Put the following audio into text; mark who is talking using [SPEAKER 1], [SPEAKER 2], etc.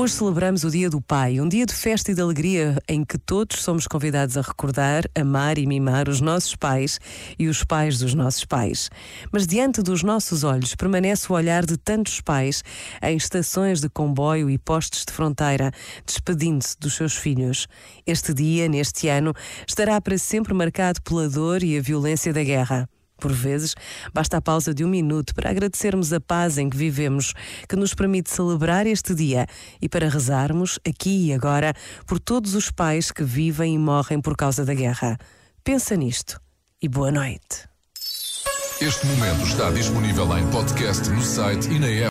[SPEAKER 1] Hoje celebramos o Dia do Pai, um dia de festa e de alegria em que todos somos convidados a recordar, amar e mimar os nossos pais e os pais dos nossos pais. Mas diante dos nossos olhos permanece o olhar de tantos pais em estações de comboio e postes de fronteira, despedindo-se dos seus filhos. Este dia, neste ano, estará para sempre marcado pela dor e a violência da guerra. Por vezes, basta a pausa de um minuto para agradecermos a paz em que vivemos, que nos permite celebrar este dia e para rezarmos, aqui e agora, por todos os pais que vivem e morrem por causa da guerra. Pensa nisto e boa noite.
[SPEAKER 2] Este momento está disponível em podcast no site e na app.